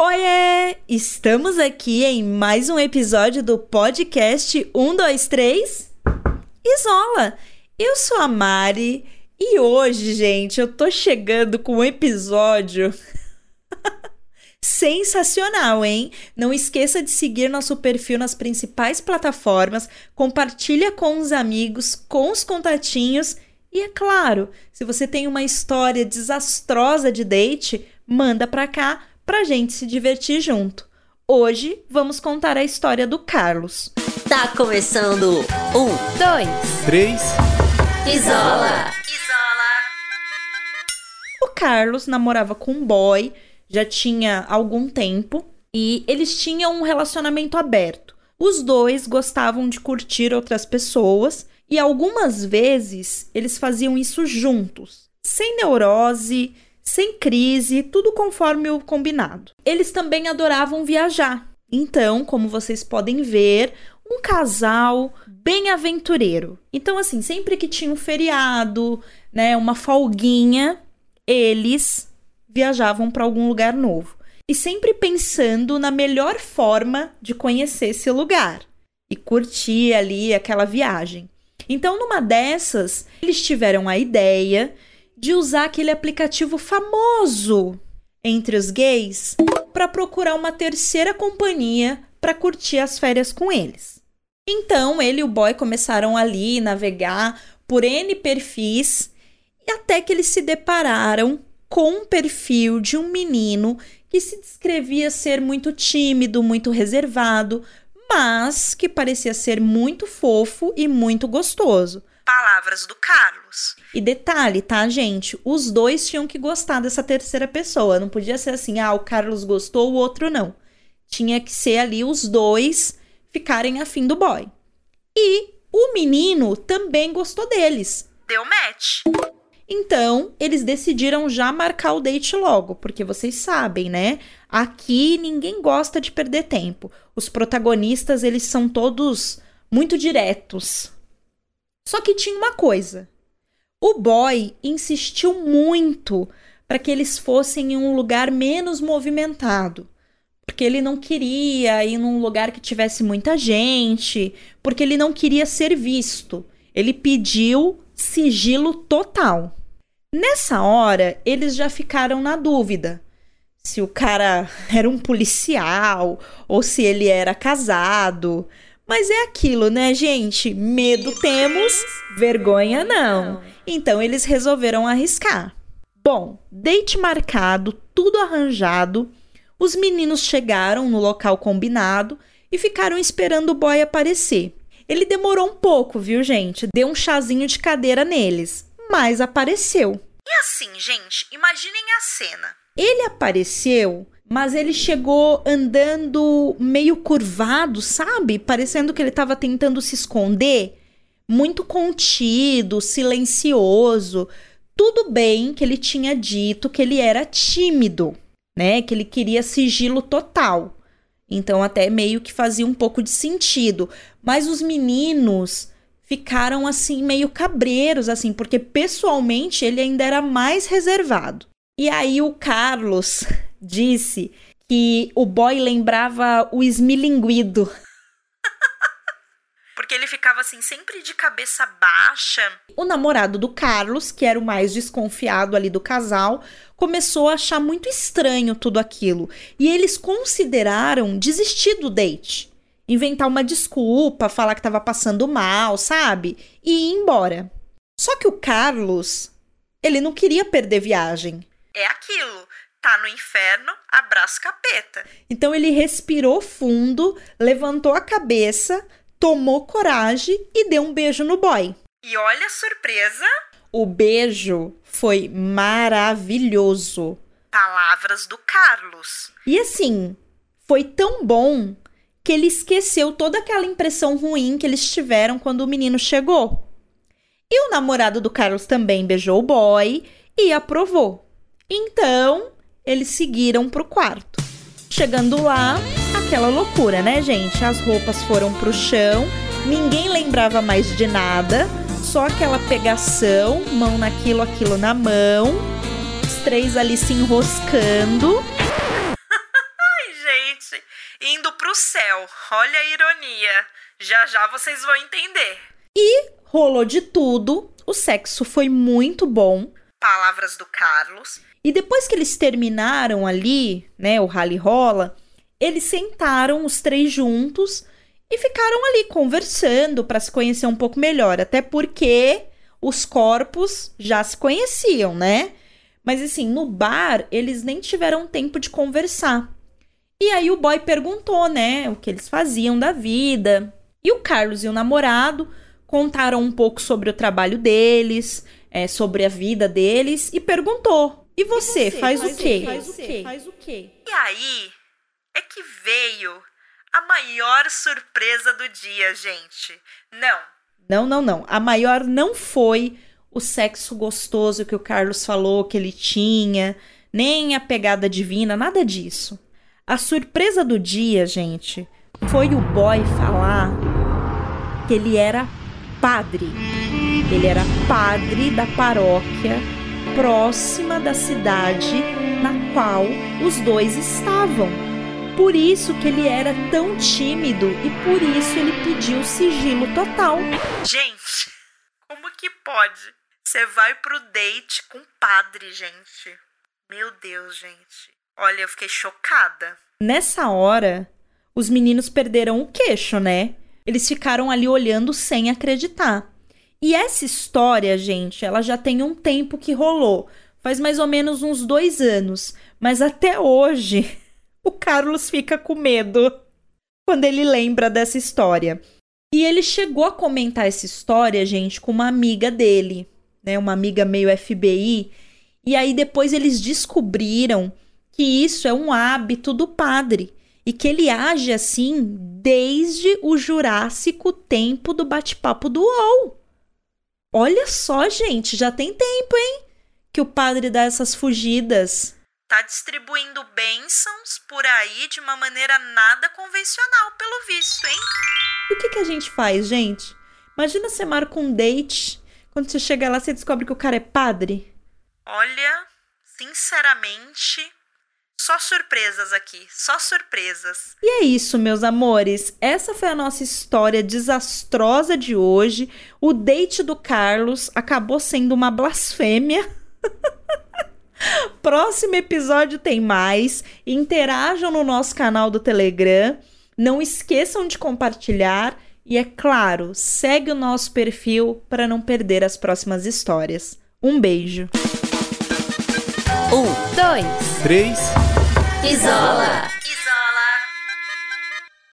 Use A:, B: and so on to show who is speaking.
A: Oiê! Estamos aqui em mais um episódio do podcast 123 Isola. Eu sou a Mari e hoje, gente, eu tô chegando com um episódio sensacional, hein? Não esqueça de seguir nosso perfil nas principais plataformas, compartilha com os amigos, com os contatinhos e é claro, se você tem uma história desastrosa de date, manda pra cá pra gente se divertir junto. Hoje vamos contar a história do Carlos.
B: Tá começando um,
A: Dois.
C: Três.
B: isola.
A: O Carlos namorava com um boy, já tinha algum tempo, e eles tinham um relacionamento aberto. Os dois gostavam de curtir outras pessoas e algumas vezes eles faziam isso juntos, sem neurose, sem crise, tudo conforme o combinado. Eles também adoravam viajar. Então, como vocês podem ver, um casal bem aventureiro. Então, assim, sempre que tinha um feriado, né, uma folguinha, eles viajavam para algum lugar novo. E sempre pensando na melhor forma de conhecer esse lugar e curtir ali aquela viagem. Então, numa dessas, eles tiveram a ideia de usar aquele aplicativo famoso entre os gays para procurar uma terceira companhia para curtir as férias com eles. Então, ele e o boy começaram ali navegar por N perfis e até que eles se depararam com um perfil de um menino que se descrevia ser muito tímido, muito reservado, mas que parecia ser muito fofo e muito gostoso. Palavras do Carlos. E detalhe, tá, gente? Os dois tinham que gostar dessa terceira pessoa. Não podia ser assim, ah, o Carlos gostou, o outro não. Tinha que ser ali os dois ficarem afim do boy. E o menino também gostou deles. Deu match. Então, eles decidiram já marcar o date logo, porque vocês sabem, né? Aqui ninguém gosta de perder tempo. Os protagonistas, eles são todos muito diretos. Só que tinha uma coisa. O boy insistiu muito para que eles fossem em um lugar menos movimentado. Porque ele não queria ir num lugar que tivesse muita gente, porque ele não queria ser visto. Ele pediu sigilo total. Nessa hora, eles já ficaram na dúvida se o cara era um policial ou se ele era casado. Mas é aquilo, né, gente? Medo temos, vergonha não. Então eles resolveram arriscar. Bom, date marcado, tudo arranjado. Os meninos chegaram no local combinado e ficaram esperando o boy aparecer. Ele demorou um pouco, viu, gente? Deu um chazinho de cadeira neles mas apareceu. E assim, gente, imaginem a cena. Ele apareceu, mas ele chegou andando meio curvado, sabe? Parecendo que ele estava tentando se esconder. Muito contido, silencioso. Tudo bem que ele tinha dito que ele era tímido, né? Que ele queria sigilo total. Então, até meio que fazia um pouco de sentido. Mas os meninos ficaram assim meio cabreiros assim, porque pessoalmente ele ainda era mais reservado. E aí o Carlos disse que o boy lembrava o esmilinguido. Porque ele ficava assim, sempre de cabeça baixa. O namorado do Carlos, que era o mais desconfiado ali do casal, começou a achar muito estranho tudo aquilo. E eles consideraram desistir do date inventar uma desculpa, falar que estava passando mal, sabe? E ir embora. Só que o Carlos, ele não queria perder viagem. É aquilo. Tá no inferno, abraço capeta. Então ele respirou fundo, levantou a cabeça, tomou coragem e deu um beijo no boy. E olha a surpresa! O beijo foi maravilhoso. Palavras do Carlos. E assim, foi tão bom que ele esqueceu toda aquela impressão ruim que eles tiveram quando o menino chegou. E o namorado do Carlos também beijou o boy e aprovou. Então, eles seguiram pro quarto. Chegando lá, aquela loucura, né, gente? As roupas foram pro chão, ninguém lembrava mais de nada, só aquela pegação, mão naquilo, aquilo na mão, os três ali se enroscando gente, indo pro céu. Olha a ironia. Já já vocês vão entender. E rolou de tudo. O sexo foi muito bom. Palavras do Carlos. E depois que eles terminaram ali, né, o rally rola, eles sentaram os três juntos e ficaram ali conversando para se conhecer um pouco melhor, até porque os corpos já se conheciam, né? Mas assim, no bar, eles nem tiveram tempo de conversar. E aí o boy perguntou, né, o que eles faziam da vida. E o Carlos e o namorado contaram um pouco sobre o trabalho deles, é, sobre a vida deles e perguntou: "E você, e você faz, faz, o quê? Faz o quê? Faz o quê?" E aí é que veio a maior surpresa do dia, gente. Não. Não, não, não. A maior não foi o sexo gostoso que o Carlos falou que ele tinha, nem a pegada divina, nada disso. A surpresa do dia, gente, foi o boy falar que ele era padre. Ele era padre da paróquia próxima da cidade na qual os dois estavam. Por isso que ele era tão tímido e por isso ele pediu sigilo total. Gente, como que pode? Você vai pro date com padre, gente. Meu Deus, gente. Olha, eu fiquei chocada. Nessa hora, os meninos perderam o queixo, né? Eles ficaram ali olhando sem acreditar. E essa história, gente, ela já tem um tempo que rolou. Faz mais ou menos uns dois anos. Mas até hoje, o Carlos fica com medo quando ele lembra dessa história. E ele chegou a comentar essa história, gente, com uma amiga dele, né? Uma amiga meio FBI. E aí depois eles descobriram que isso é um hábito do padre e que ele age assim desde o Jurássico tempo do bate-papo do UOL. Olha só, gente, já tem tempo, hein? Que o padre dá essas fugidas. Tá distribuindo bênçãos por aí de uma maneira nada convencional, pelo visto, hein? E o que, que a gente faz, gente? Imagina você marca um date, quando você chega lá, você descobre que o cara é padre. Olha, sinceramente, só surpresas aqui, só surpresas. E é isso, meus amores. Essa foi a nossa história desastrosa de hoje. O date do Carlos acabou sendo uma blasfêmia. Próximo episódio tem mais. Interajam no nosso canal do Telegram. Não esqueçam de compartilhar. E é claro, segue o nosso perfil para não perder as próximas histórias. Um beijo.
B: Um, dois,
C: três.
B: Isola!